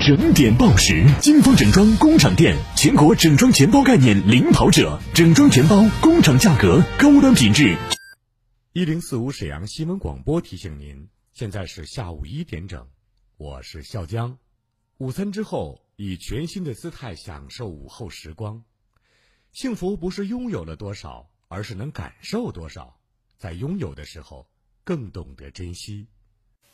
整点报时，金风整装工厂店，全国整装全包概念领跑者，整装全包，工厂价格，高端品质。一零四五沈阳新闻广播提醒您，现在是下午一点整，我是笑江。午餐之后，以全新的姿态享受午后时光。幸福不是拥有了多少，而是能感受多少。在拥有的时候，更懂得珍惜。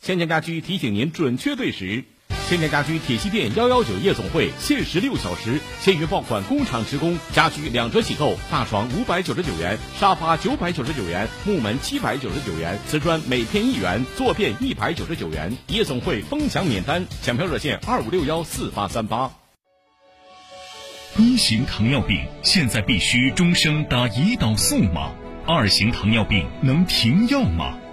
千家家居提醒您准确对时。千家家居铁西店幺幺九夜总会限时六小时，签约爆款工厂直供，家居两折起购，大床五百九十九元，沙发九百九十九元，木门七百九十九元，瓷砖每片一元，坐垫一百九十九元。夜总会疯抢免单，抢票热线二五六幺四八三八。一型糖尿病现在必须终生打胰岛素吗？二型糖尿病能停药吗？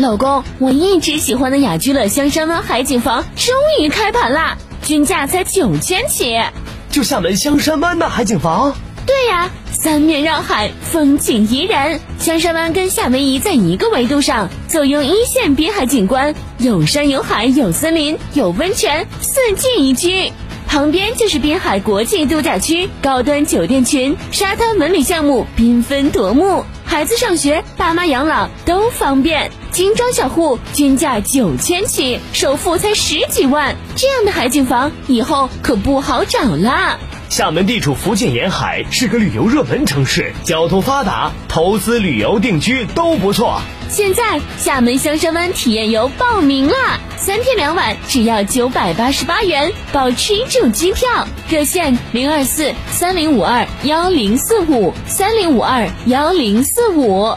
老公，我一直喜欢的雅居乐香山湾海景房终于开盘啦，均价才九千起。就厦门香山湾的海景房。对呀，三面绕海，风景宜人。香山湾跟夏威夷在一个维度上，坐拥一线滨海景观，有山有海有森林有温泉，四季宜居。旁边就是滨海国际度假区，高端酒店群，沙滩文旅项目缤纷夺目。孩子上学、爸妈养老都方便。精装小户均价九千起，首付才十几万，这样的海景房以后可不好找啦。厦门地处福建沿海，是个旅游热门城市，交通发达，投资旅游定居都不错。现在厦门香山湾体验游报名啦，三天两晚只要九百八十八元，包吃住机票。热线零二四三零五二幺零四五三零五二幺零四五。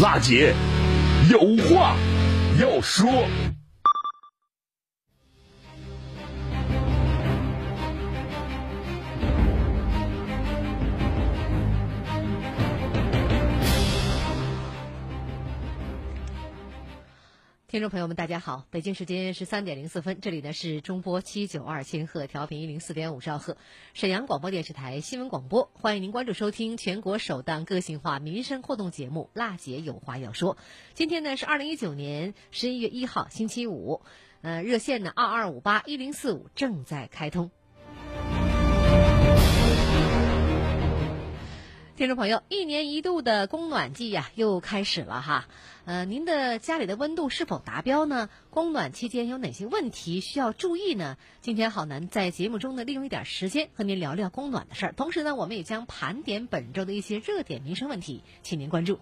辣姐。有话要说。听众朋友们，大家好！北京时间十三点零四分，这里呢是中波七九二千赫调频一零四点五兆赫，沈阳广播电视台新闻广播，欢迎您关注收听全国首档个性化民生互动节目《辣姐有话要说》。今天呢是二零一九年十一月一号，星期五，呃，热线呢二二五八一零四五正在开通。听众朋友，一年一度的供暖季呀，又开始了哈。呃，您的家里的温度是否达标呢？供暖期间有哪些问题需要注意呢？今天好男在节目中呢，利用一点时间和您聊聊供暖的事儿。同时呢，我们也将盘点本周的一些热点民生问题，请您关注。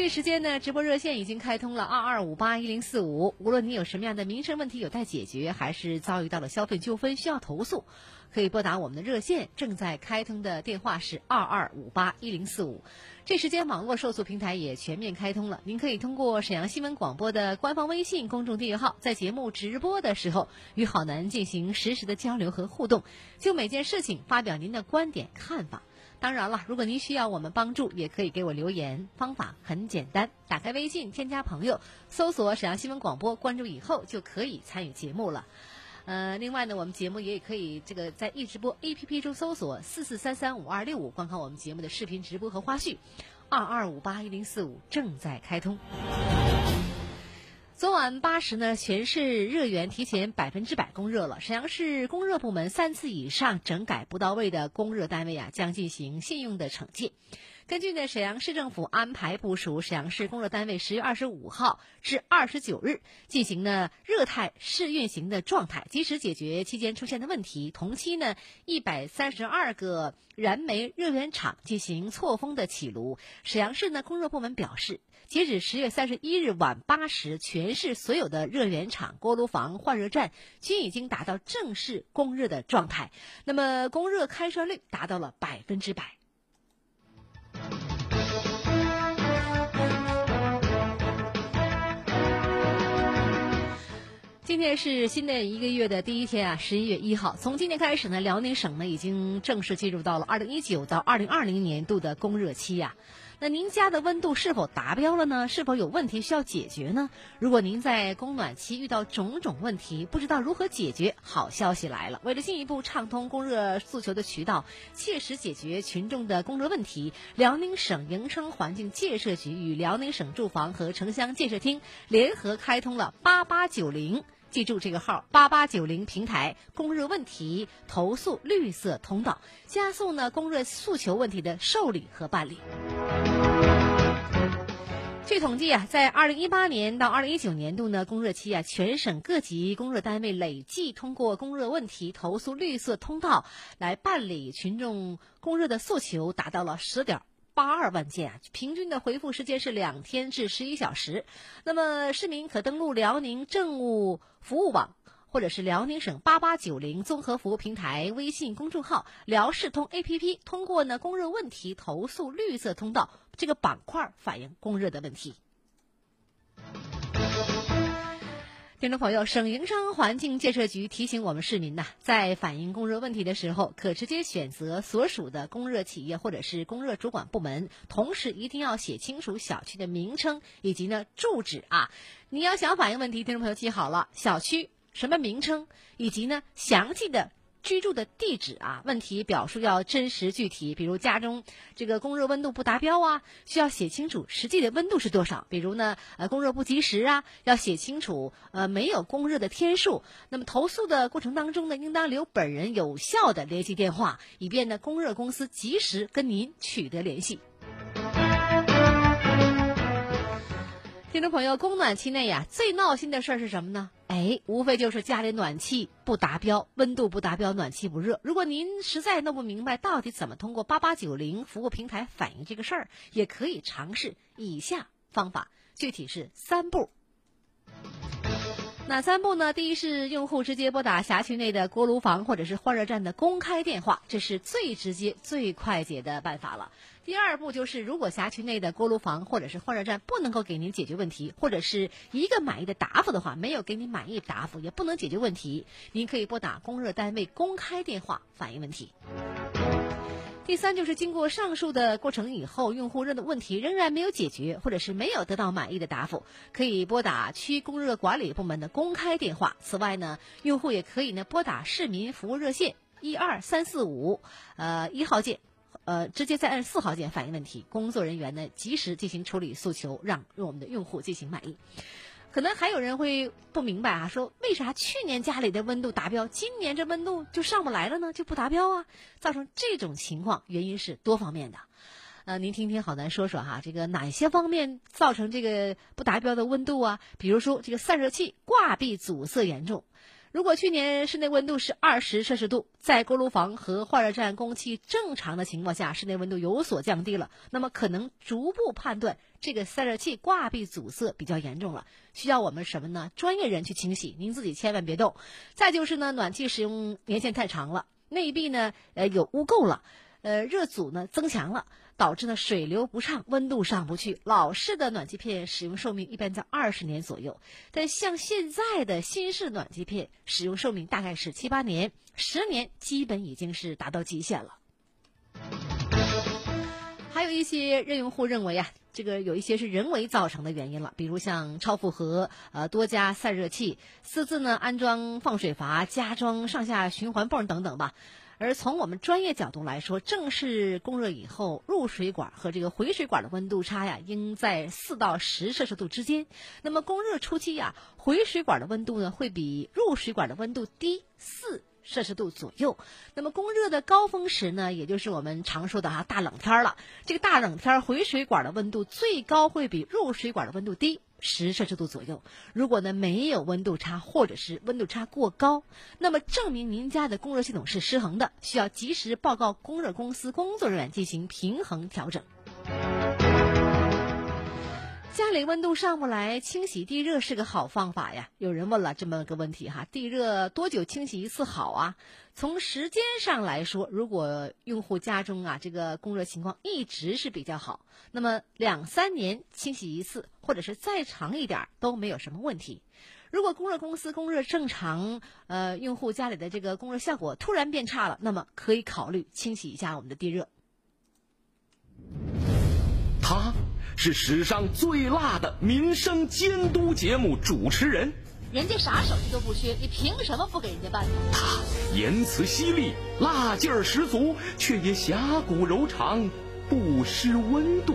这时间呢，直播热线已经开通了二二五八一零四五。无论你有什么样的民生问题有待解决，还是遭遇到了消费纠纷需要投诉，可以拨打我们的热线，正在开通的电话是二二五八一零四五。这时间网络受诉平台也全面开通了，您可以通过沈阳新闻广播的官方微信公众订阅号，在节目直播的时候与好男进行实时的交流和互动，就每件事情发表您的观点看法。当然了，如果您需要我们帮助，也可以给我留言。方法很简单，打开微信，添加朋友，搜索沈阳新闻广播，关注以后就可以参与节目了。呃，另外呢，我们节目也可以这个在易直播 APP 中搜索四四三三五二六五，观看我们节目的视频直播和花絮。二二五八一零四五正在开通。昨晚八时呢，全市热源提前百分之百供热了。沈阳市供热部门三次以上整改不到位的供热单位啊，将进行信用的惩戒。根据呢沈阳市政府安排部署，沈阳市供热单位十月二十五号至二十九日进行呢热态试运行的状态，及时解决期间出现的问题。同期呢，一百三十二个燃煤热源厂进行错峰的起炉。沈阳市呢供热部门表示。截止十月三十一日晚八时，全市所有的热源厂、锅炉房、换热站均已经达到正式供热的状态，那么供热开设率达到了百分之百。今天是新的一个月的第一天啊，十一月一号。从今天开始呢，辽宁省呢已经正式进入到了二零一九到二零二零年度的供热期呀。那您家的温度是否达标了呢？是否有问题需要解决呢？如果您在供暖期遇到种种问题，不知道如何解决，好消息来了！为了进一步畅通供热诉求的渠道，切实解决群众的供热问题，辽宁省营商环境建设局与辽宁省住房和城乡建设厅联合开通了八八九零。记住这个号八八九零平台供热问题投诉绿色通道，加速呢供热诉求问题的受理和办理。据统计啊，在二零一八年到二零一九年度呢供热期啊，全省各级供热单位累计通过供热问题投诉绿色通道来办理群众供热的诉求，达到了十点。八二万件啊，平均的回复时间是两天至十一小时。那么市民可登录辽宁政务服务网，或者是辽宁省八八九零综合服务平台微信公众号“辽视通 ”APP，通过呢供热问题投诉绿色通道这个板块反映供热的问题。听众朋友，省营商环境建设局提醒我们市民呐，在反映供热问题的时候，可直接选择所属的供热企业或者是供热主管部门，同时一定要写清楚小区的名称以及呢住址啊。你要想反映问题，听众朋友记好了，小区什么名称以及呢详细的。居住的地址啊，问题表述要真实具体。比如家中这个供热温度不达标啊，需要写清楚实际的温度是多少。比如呢，呃，供热不及时啊，要写清楚呃没有供热的天数。那么投诉的过程当中呢，应当留本人有效的联系电话，以便呢供热公司及时跟您取得联系。听众朋友，供暖期内呀，最闹心的事儿是什么呢？哎，无非就是家里暖气不达标，温度不达标，暖气不热。如果您实在弄不明白到底怎么通过八八九零服务平台反映这个事儿，也可以尝试以下方法，具体是三步。哪三步呢？第一是用户直接拨打辖区内的锅炉房或者是换热站的公开电话，这是最直接、最快捷的办法了。第二步就是，如果辖区内的锅炉房或者是换热站不能够给您解决问题，或者是一个满意的答复的话，没有给您满意答复，也不能解决问题，您可以拨打供热单位公开电话反映问题。第三就是经过上述的过程以后，用户热的问题仍然没有解决，或者是没有得到满意的答复，可以拨打区供热管理部门的公开电话。此外呢，用户也可以呢拨打市民服务热线一二三四五，呃一号键，呃直接再按四号键反映问题，工作人员呢及时进行处理诉求，让我们的用户进行满意。可能还有人会不明白啊，说为啥去年家里的温度达标，今年这温度就上不来了呢？就不达标啊？造成这种情况，原因是多方面的。呃，您听听好咱说说哈，这个哪些方面造成这个不达标的温度啊？比如说这个散热器挂壁阻塞严重，如果去年室内温度是二十摄氏度，在锅炉房和换热站供气正常的情况下，室内温度有所降低了，那么可能逐步判断这个散热器挂壁阻塞比较严重了，需要我们什么呢？专业人去清洗，您自己千万别动。再就是呢，暖气使用年限太长了，内壁呢呃有污垢了。呃，热阻呢增强了，导致呢水流不畅，温度上不去。老式的暖气片使用寿命一般在二十年左右，但像现在的新式暖气片使用寿命大概是七八年，十年基本已经是达到极限了。还有一些热用户认为啊，这个有一些是人为造成的原因了，比如像超负荷、呃多加散热器、私自呢安装放水阀、加装上下循环泵等等吧。而从我们专业角度来说，正式供热以后，入水管和这个回水管的温度差呀，应在四到十摄氏度之间。那么供热初期呀，回水管的温度呢，会比入水管的温度低四摄氏度左右。那么供热的高峰时呢，也就是我们常说的哈大冷天了。这个大冷天，回水管的温度最高会比入水管的温度低。十摄氏度左右，如果呢没有温度差，或者是温度差过高，那么证明您家的供热系统是失衡的，需要及时报告供热公司工作人员进行平衡调整。家里温度上不来，清洗地热是个好方法呀。有人问了这么个问题哈，地热多久清洗一次好啊？从时间上来说，如果用户家中啊这个供热情况一直是比较好，那么两三年清洗一次，或者是再长一点都没有什么问题。如果供热公司供热正常，呃，用户家里的这个供热效果突然变差了，那么可以考虑清洗一下我们的地热。他是史上最辣的民生监督节目主持人。人家啥手续都不缺，你凭什么不给人家办呢？他言辞犀利，辣劲儿十足，却也侠骨柔肠，不失温度。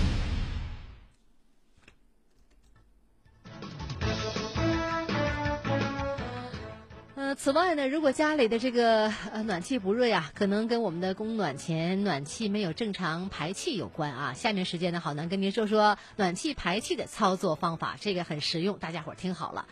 此外呢，如果家里的这个呃暖气不热呀，可能跟我们的供暖前暖气没有正常排气有关啊。下面时间呢，好男跟您说说暖气排气的操作方法，这个很实用，大家伙儿听好了。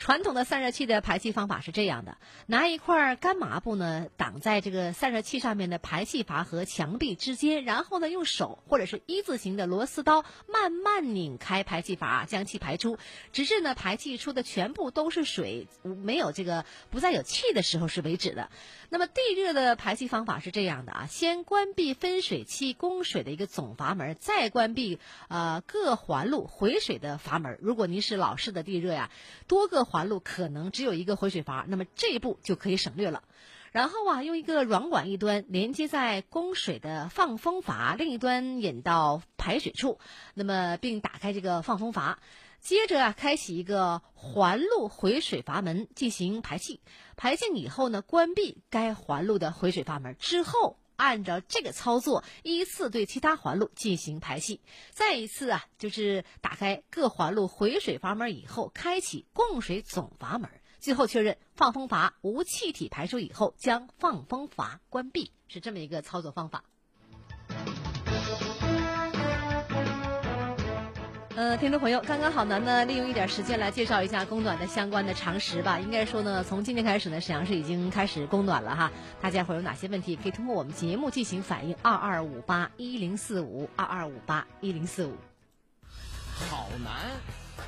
传统的散热器的排气方法是这样的：拿一块干麻布呢挡在这个散热器上面的排气阀和墙壁之间，然后呢用手或者是一字形的螺丝刀慢慢拧开排气阀，将气排出，直至呢排气出的全部都是水，没有这个不再有气的时候是为止的。那么地热的排气方法是这样的啊：先关闭分水器供水的一个总阀门，再关闭呃各环路回水的阀门。如果您是老式的地热呀，多个环路可能只有一个回水阀，那么这一步就可以省略了。然后啊，用一个软管一端连接在供水的放风阀，另一端引到排水处，那么并打开这个放风阀。接着啊，开启一个环路回水阀门进行排气。排净以后呢，关闭该环路的回水阀门之后。按照这个操作，依次对其他环路进行排气。再一次啊，就是打开各环路回水阀门以后，开启供水总阀门。最后确认放风阀无气体排出以后，将放风阀关闭，是这么一个操作方法。呃，听众朋友，刚刚好男呢，利用一点时间来介绍一下供暖的相关的常识吧。应该说呢，从今天开始呢，沈阳市已经开始供暖了哈。大家伙有哪些问题，可以通过我们节目进行反映，二二五八一零四五，二二五八一零四五。好男，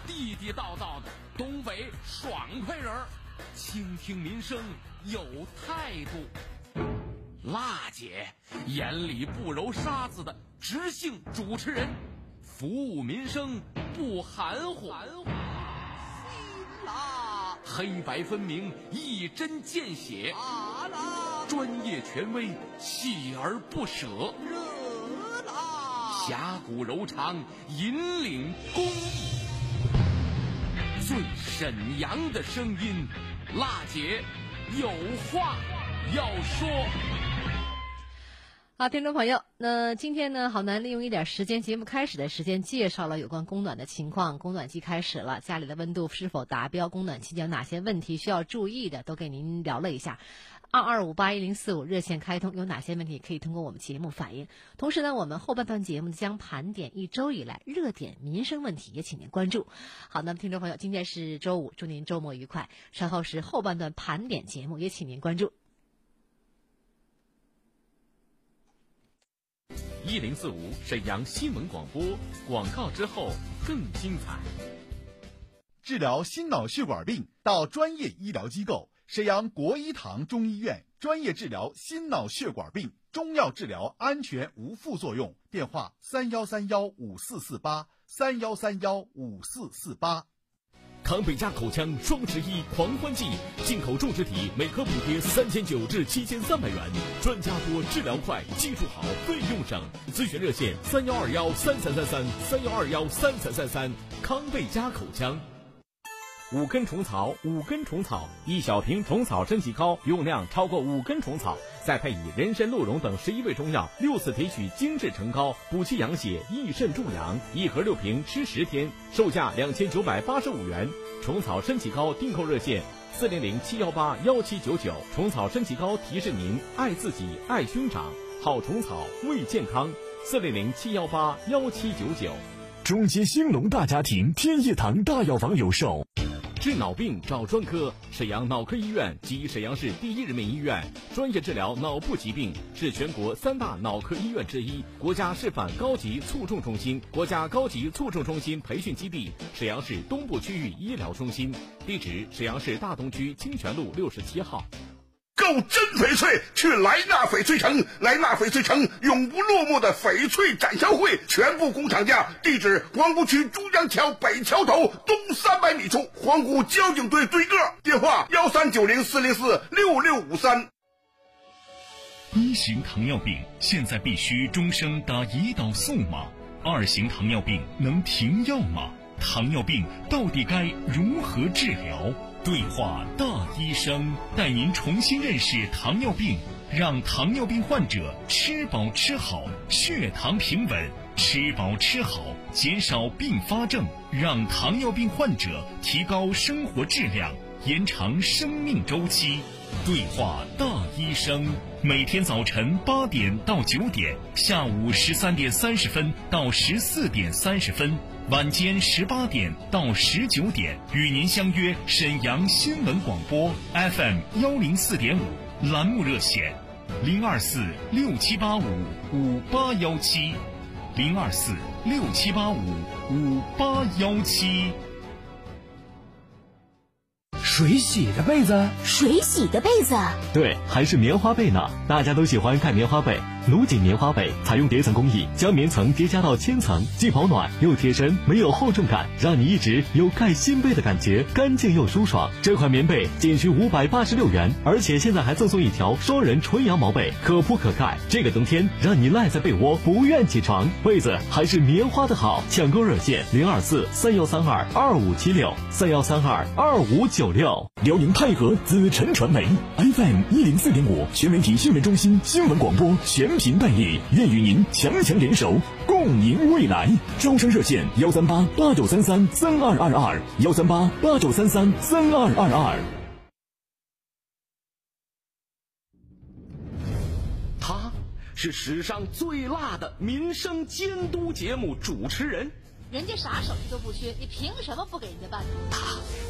地地道道的东北爽快人儿，倾听民生有态度。辣姐眼里不揉沙子的直性主持人。服务民生不含糊，辛辣，黑白分明，一针见血，专业权威，锲而不舍，热辣，侠骨柔肠，引领公益，最沈阳的声音，辣姐有话要说。好，听众朋友，那今天呢，好男利用一点时间，节目开始的时间介绍了有关供暖的情况。供暖季开始了，家里的温度是否达标？供暖期间有哪些问题需要注意的？都给您聊了一下。二二五八一零四五热线开通，有哪些问题可以通过我们节目反映？同时呢，我们后半段节目将盘点一周以来热点民生问题，也请您关注。好，那么听众朋友，今天是周五，祝您周末愉快。稍后是后半段盘点节目，也请您关注。一零四五沈阳新闻广播广告之后更精彩。治疗心脑血管病到专业医疗机构沈阳国医堂中医院，专业治疗心脑血管病，中药治疗安全无副作用。电话：三幺三幺五四四八三幺三幺五四四八。康贝佳口腔双十一狂欢季，进口种植体每颗补贴三千九至七千三百元，专家多，治疗快，技术好，费用省。咨询热线：三幺二幺三三三三三幺二幺三三三三。康贝佳口腔。五根虫草，五根虫草，一小瓶虫草身体膏，用量超过五根虫草，再配以人参、鹿茸等十一味中药，六次提取精制成膏，补气养血，益肾助阳。一盒六瓶，吃十天，售价两千九百八十五元。虫草身体膏订购热线：四零零七幺八幺七九九。虫草身体膏提示您爱自己，爱兄长，好虫草为健康。四零零七幺八幺七九九。中街兴隆大家庭天一堂大药房有售。治脑病找专科，沈阳脑科医院及沈阳市第一人民医院，专业治疗脑部疾病，是全国三大脑科医院之一，国家示范高级卒中中心、国家高级卒中中心培训基地，沈阳市东部区域医疗中心。地址：沈阳市大东区清泉路六十七号。购真翡翠，去莱纳翡翠城。莱纳翡翠城永不落幕的翡翠展销会，全部工厂价。地址：黄沽区珠江桥北桥头东三百米处，黄沽交警队对个。电话：幺三九零四零四六六五三。一型糖尿病现在必须终生打胰岛素吗？二型糖尿病能停药吗？糖尿病到底该如何治疗？对话大医生，带您重新认识糖尿病，让糖尿病患者吃饱吃好，血糖平稳；吃饱吃好，减少并发症，让糖尿病患者提高生活质量，延长生命周期。对话大医生，每天早晨八点到九点，下午十三点三十分到十四点三十分。晚间十八点到十九点，与您相约沈阳新闻广播 FM 幺零四点五栏目热线：零二四六七八五五八幺七，零二四六七八五五八幺七。水洗的被子，水洗的被子，对，还是棉花被呢？大家都喜欢看棉花被。卢锦棉花被采用叠层工艺，将棉层叠加到千层，既保暖又贴身，没有厚重感，让你一直有盖新被的感觉，干净又舒爽。这款棉被仅需五百八十六元，而且现在还赠送一条双人纯羊毛被，可铺可盖。这个冬天让你赖在被窝不愿起床，被子还是棉花的好。抢购热线零二四三幺三二二五七六三幺三二二五九六。辽宁泰和紫辰传媒 FM 一零四点五全媒体新闻中心新闻广播全。全频代理，愿与您强强联手，共赢未来。招商热线：幺三八八九三三三二二二，幺三八八九三三三二二二。他是史上最辣的民生监督节目主持人，人家啥手续都不缺，你凭什么不给人家办？他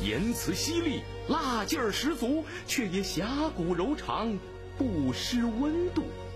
言辞犀利，辣劲儿十足，却也侠骨柔肠，不失温度。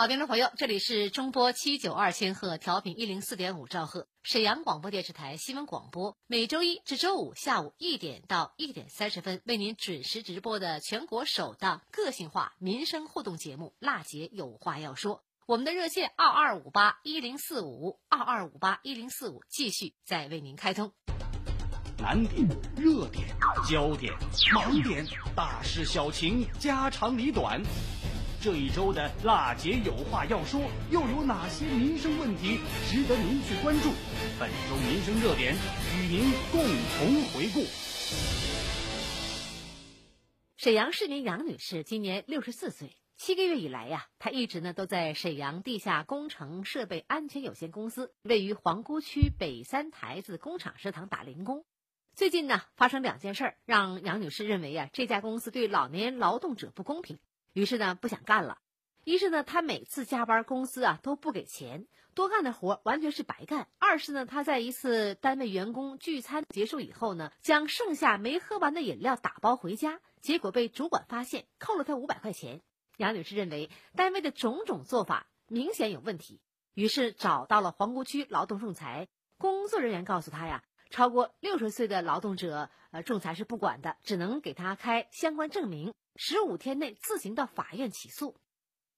好，听众朋友，这里是中波七九二千赫，调频一零四点五兆赫，沈阳广播电视台新闻广播，每周一至周五下午一点到一点三十分为您准时直播的全国首档个性化民生互动节目《辣姐有话要说》。我们的热线二二五八一零四五二二五八一零四五继续在为您开通。难点、热点、焦点、盲点、大事小情、家长里短。这一周的辣姐有话要说，又有哪些民生问题值得您去关注？本周民生热点与您共同回顾。沈阳市民杨女士今年六十四岁，七个月以来呀，她一直呢都在沈阳地下工程设备安全有限公司位于皇姑区北三台子工厂食堂打零工。最近呢，发生两件事儿，让杨女士认为呀，这家公司对老年劳动者不公平，于是呢不想干了。一是呢，他每次加班，公司啊都不给钱，多干的活完全是白干；二是呢，他在一次单位员工聚餐结束以后呢，将剩下没喝完的饮料打包回家。结果被主管发现，扣了他五百块钱。杨女士认为单位的种种做法明显有问题，于是找到了皇姑区劳动仲裁。工作人员告诉他呀，超过六十岁的劳动者，呃，仲裁是不管的，只能给他开相关证明，十五天内自行到法院起诉。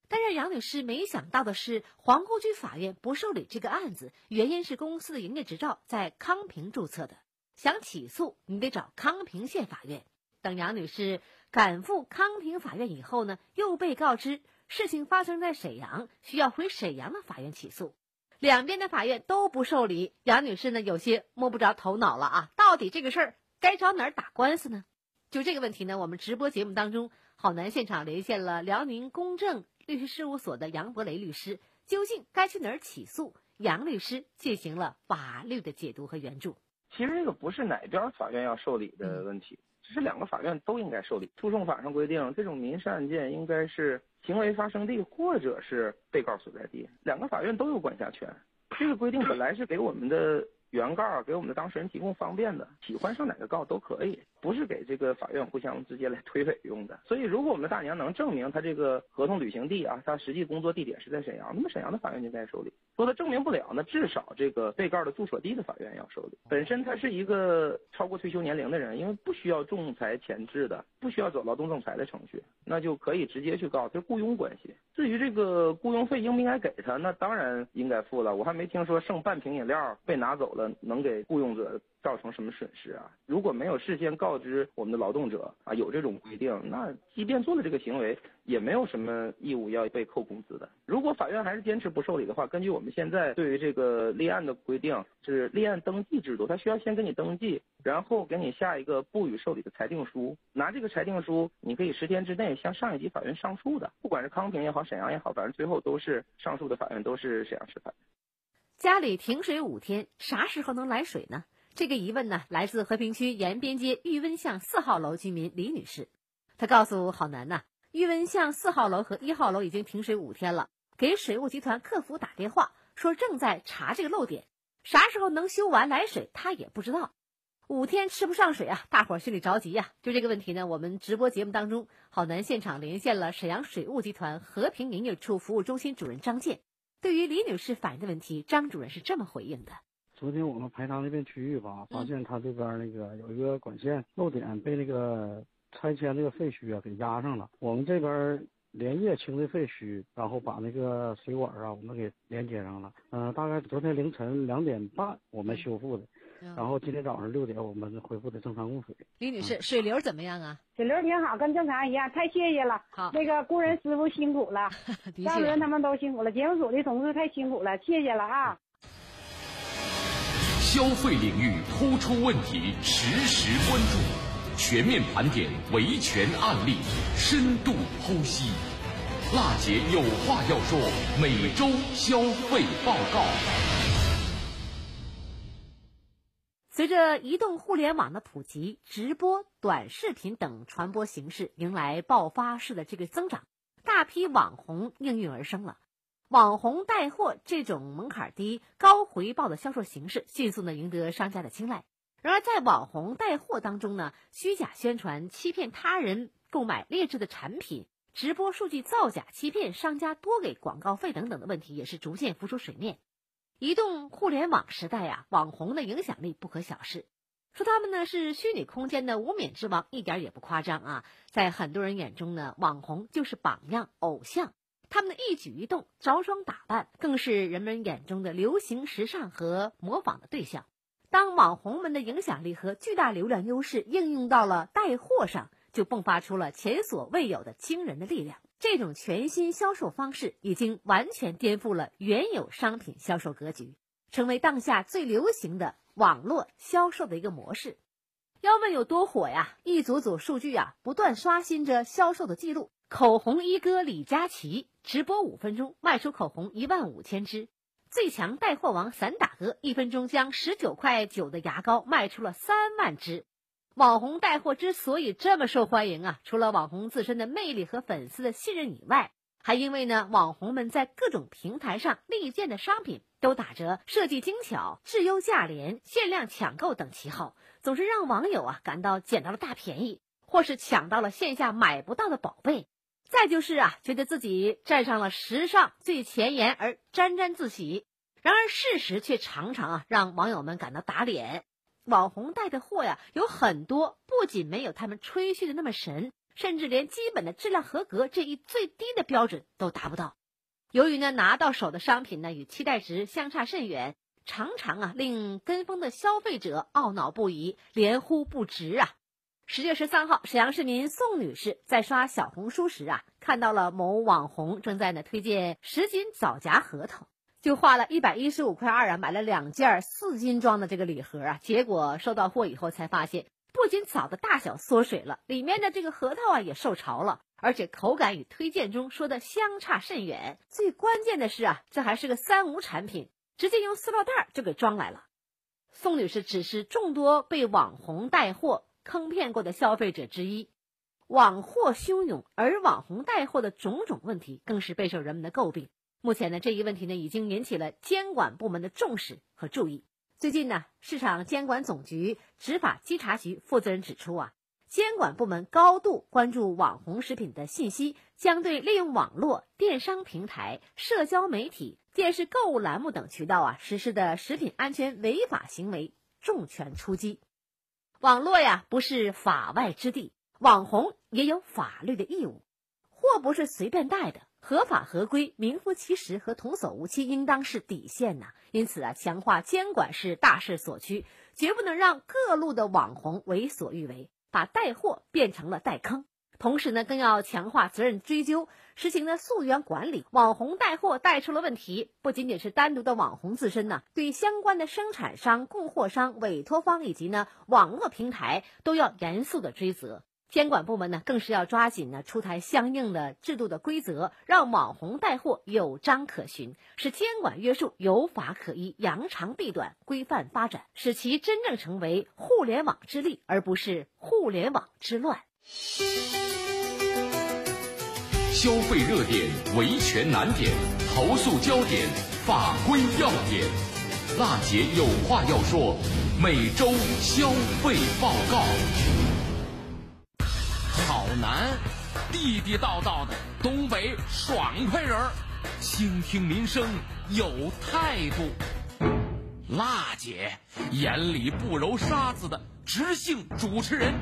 但是杨女士没想到的是，皇姑区法院不受理这个案子，原因是公司的营业执照在康平注册的，想起诉你得找康平县法院。等杨女士赶赴康平法院以后呢，又被告知事情发生在沈阳，需要回沈阳的法院起诉。两边的法院都不受理，杨女士呢有些摸不着头脑了啊！到底这个事儿该找哪儿打官司呢？就这个问题呢，我们直播节目当中，好男现场连线了辽宁公正律师事务所的杨博雷律师，究竟该去哪儿起诉？杨律师进行了法律的解读和援助。其实这个不是哪边法院要受理的问题。这两个法院都应该受理。诉讼法上规定，这种民事案件应该是行为发生地或者是被告所在地，两个法院都有管辖权。这个规定本来是给我们的。原告给我们的当事人提供方便的，喜欢上哪个告都可以，不是给这个法院互相直接来推诿用的。所以，如果我们大娘能证明她这个合同履行地啊，她实际工作地点是在沈阳，那么沈阳的法院就该受理。说她证明不了，那至少这个被告的住所地的法院要受理。本身他是一个超过退休年龄的人，因为不需要仲裁前置的，不需要走劳动仲裁的程序，那就可以直接去告，这雇佣关系。至于这个雇佣费应不应该给他，那当然应该付了。我还没听说剩半瓶饮料被拿走了。能给雇佣者造成什么损失啊？如果没有事先告知我们的劳动者啊，有这种规定，那即便做了这个行为，也没有什么义务要被扣工资的。如果法院还是坚持不受理的话，根据我们现在对于这个立案的规定，是立案登记制度，他需要先给你登记，然后给你下一个不予受理的裁定书。拿这个裁定书，你可以十天之内向上一级法院上诉的，不管是康平也好，沈阳也好，反正最后都是上诉的法院都是沈阳市法院。家里停水五天，啥时候能来水呢？这个疑问呢，来自和平区延边街玉温巷四号楼居民李女士。她告诉郝楠呐，玉温巷四号楼和一号楼已经停水五天了，给水务集团客服打电话说正在查这个漏点，啥时候能修完来水，她也不知道。五天吃不上水啊，大伙儿心里着急呀。就这个问题呢，我们直播节目当中，郝楠现场连线了沈阳水务集团和平营业处服务中心主任张建。对于李女士反映的问题，张主任是这么回应的：昨天我们排查那片区域吧，发现他这边那个有一个管线漏点被那个拆迁那个废墟啊给压上了。我们这边连夜清的废墟，然后把那个水管啊我们给连接上了。嗯，大概昨天凌晨两点半我们修复的。然后今天早上六点，我们恢复的正常供水。李女士，水流怎么样啊？水流挺好，跟正常一样。太谢谢了，好，那个工人师傅辛苦了，张主任他们都辛苦了，节目组的同志太辛苦了，谢谢了啊。消费领域突出问题，实时关注，全面盘点维权案例，深度剖析。辣姐有话要说，每周消费报告。随着移动互联网的普及，直播、短视频等传播形式迎来爆发式的这个增长，大批网红应运而生了。网红带货这种门槛低、高回报的销售形式，迅速的赢得商家的青睐。然而，在网红带货当中呢，虚假宣传、欺骗他人购买劣质的产品、直播数据造假、欺骗商家多给广告费等等的问题，也是逐渐浮出水面。移动互联网时代啊，网红的影响力不可小视。说他们呢是虚拟空间的无冕之王，一点也不夸张啊。在很多人眼中呢，网红就是榜样、偶像，他们的一举一动、着装打扮，更是人们眼中的流行时尚和模仿的对象。当网红们的影响力和巨大流量优势应用到了带货上，就迸发出了前所未有的惊人的力量。这种全新销售方式已经完全颠覆了原有商品销售格局，成为当下最流行的网络销售的一个模式。要问有多火呀？一组组数据啊，不断刷新着销售的记录。口红一哥李佳琦直播五分钟卖出口红一万五千支。最强带货王散打哥一分钟将十九块九的牙膏卖出了三万支。网红带货之所以这么受欢迎啊，除了网红自身的魅力和粉丝的信任以外，还因为呢，网红们在各种平台上力荐的商品都打着设计精巧、质优价廉、限量抢购等旗号，总是让网友啊感到捡到了大便宜，或是抢到了线下买不到的宝贝。再就是啊，觉得自己站上了时尚最前沿而沾沾自喜。然而事实却常常啊让网友们感到打脸。网红带的货呀，有很多不仅没有他们吹嘘的那么神，甚至连基本的质量合格这一最低的标准都达不到。由于呢拿到手的商品呢与期待值相差甚远，常常啊令跟风的消费者懊恼不已，连呼不值啊。十月十三号，沈阳市民宋女士在刷小红书时啊，看到了某网红正在呢推荐十斤枣夹核桃，就花了一百一十五块二啊，买了两件四斤装的这个礼盒啊。结果收到货以后才发现，不仅枣的大小缩水了，里面的这个核桃啊也受潮了，而且口感与推荐中说的相差甚远。最关键的是啊，这还是个三无产品，直接用塑料袋就给装来了。宋女士只是众多被网红带货。坑骗过的消费者之一，网货汹涌，而网红带货的种种问题更是备受人们的诟病。目前呢，这一问题呢已经引起了监管部门的重视和注意。最近呢，市场监管总局执法稽查局负责人指出啊，监管部门高度关注网红食品的信息，将对利用网络电商平台、社交媒体、电视购物栏目等渠道啊实施的食品安全违法行为重拳出击。网络呀，不是法外之地，网红也有法律的义务。货不是随便带的，合法合规、名副其实和童叟无欺，应当是底线呐。因此啊，强化监管是大势所趋，绝不能让各路的网红为所欲为，把带货变成了带坑。同时呢，更要强化责任追究，实行呢溯源管理。网红带货带出了问题，不仅仅是单独的网红自身呢，对相关的生产商、供货商、委托方以及呢网络平台都要严肃的追责。监管部门呢，更是要抓紧呢出台相应的制度的规则，让网红带货有章可循，使监管约束有法可依，扬长避短，规范发展，使其真正成为互联网之力，而不是互联网之乱。消费热点、维权难点、投诉焦点、法规要点，娜姐有话要说。每周消费报告。好男，地地道道的东北爽快人儿，倾听民生有态度。辣姐眼里不揉沙子的直性主持人，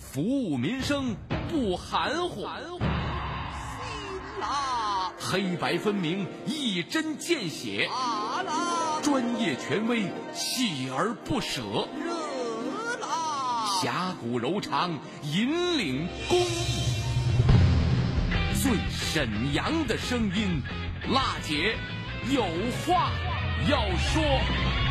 服务民生不含糊。黑白分明，一针见血，专业权威，锲而不舍，热辣侠骨柔肠，引领公益，最沈阳的声音，辣姐有话要说。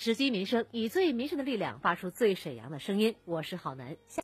直击民生，以最民生的力量发出最沈阳的声音。我是郝楠。